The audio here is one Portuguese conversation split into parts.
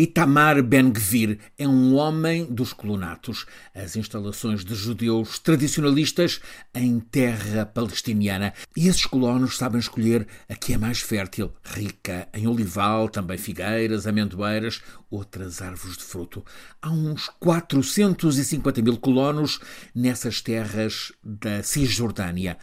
Itamar Ben-Gvir é um homem dos colonatos, as instalações de judeus tradicionalistas em terra palestiniana. E esses colonos sabem escolher a que é mais fértil, rica em olival, também figueiras, amendoeiras, outras árvores de fruto. Há uns 450 mil colonos nessas terras da Cisjordânia.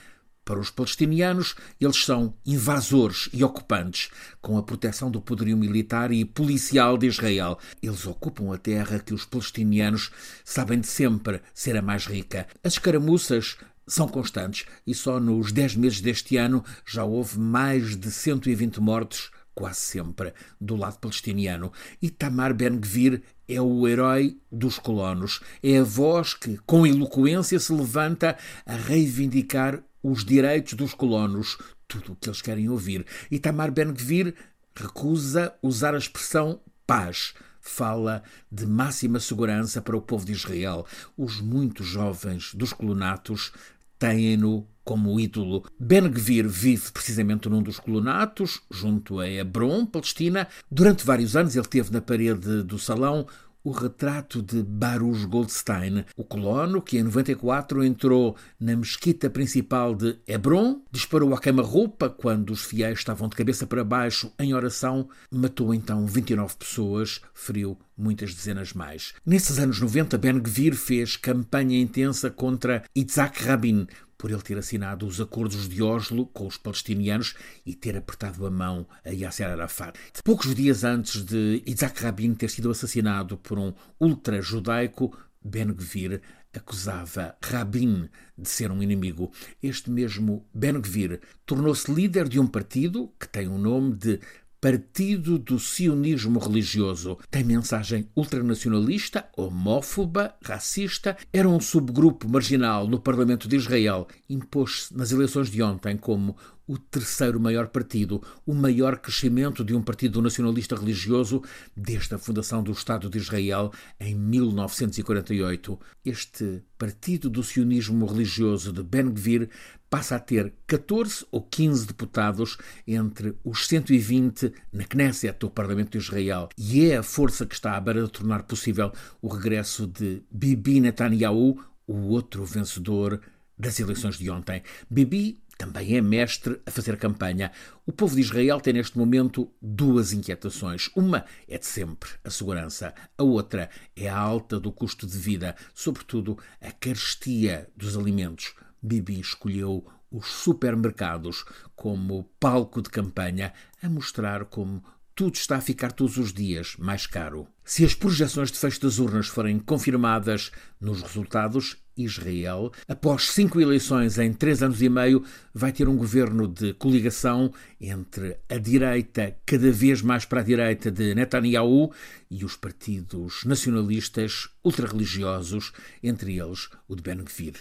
Para os palestinianos, eles são invasores e ocupantes, com a proteção do poderio militar e policial de Israel. Eles ocupam a terra que os palestinianos sabem de sempre ser a mais rica. As escaramuças são constantes e só nos 10 meses deste ano já houve mais de 120 mortos, quase sempre, do lado palestiniano. E Tamar Ben-Gvir é o herói dos colonos. É a voz que, com eloquência, se levanta a reivindicar os direitos dos colonos, tudo o que eles querem ouvir. E Tamar Ben-Gvir recusa usar a expressão paz. Fala de máxima segurança para o povo de Israel. Os muitos jovens dos colonatos têm-no como ídolo. Ben-Gvir vive precisamente num dos colonatos, junto a Hebron, Palestina. Durante vários anos ele teve na parede do salão o retrato de Baruch Goldstein, o colono que em 94 entrou na mesquita principal de Hebron, disparou a queima-roupa quando os fiéis estavam de cabeça para baixo em oração, matou então 29 pessoas, feriu muitas dezenas mais. Nesses anos 90, Ben Gvir fez campanha intensa contra Yitzhak Rabin, por ele ter assinado os acordos de Oslo com os palestinianos e ter apertado a mão a Yasser Arafat. Poucos dias antes de Isaac Rabin ter sido assassinado por um ultra-judaico, Ben Gvir acusava Rabin de ser um inimigo. Este mesmo Ben Gvir tornou-se líder de um partido que tem o nome de Partido do Sionismo Religioso. Tem mensagem ultranacionalista, homófoba, racista. Era um subgrupo marginal no Parlamento de Israel. Impôs-se nas eleições de ontem como o terceiro maior partido, o maior crescimento de um partido nacionalista religioso desde a fundação do Estado de Israel em 1948. Este partido do sionismo religioso de Ben Gvir passa a ter 14 ou 15 deputados entre os 120 na Knesset, o Parlamento de Israel, e é a força que está à de tornar possível o regresso de Bibi Netanyahu, o outro vencedor das eleições de ontem. Bibi também é mestre a fazer campanha. O povo de Israel tem neste momento duas inquietações. Uma é de sempre a segurança, a outra é a alta do custo de vida, sobretudo a carestia dos alimentos. Bibi escolheu os supermercados como palco de campanha a mostrar como tudo está a ficar todos os dias mais caro. Se as projeções de fecho das urnas forem confirmadas nos resultados, Israel, após cinco eleições em três anos e meio, vai ter um governo de coligação entre a direita, cada vez mais para a direita de Netanyahu, e os partidos nacionalistas ultrarreligiosos, entre eles o de Ben Gvir.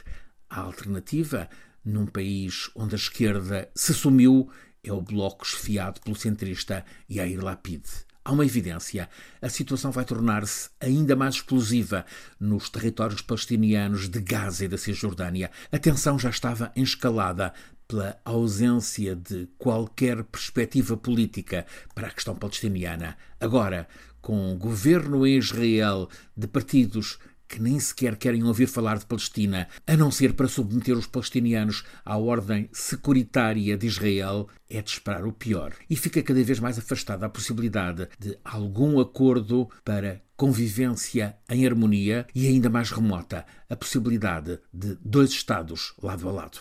A alternativa, num país onde a esquerda se sumiu, é o bloco esfiado pelo centrista Yair Lapid. Há uma evidência: a situação vai tornar-se ainda mais explosiva nos territórios palestinianos de Gaza e da Cisjordânia. A tensão já estava escalada pela ausência de qualquer perspectiva política para a questão palestiniana. Agora, com o governo em Israel de partidos que nem sequer querem ouvir falar de Palestina, a não ser para submeter os palestinianos à ordem securitária de Israel, é de esperar o pior. E fica cada vez mais afastada a possibilidade de algum acordo para convivência em harmonia e ainda mais remota a possibilidade de dois Estados lado a lado.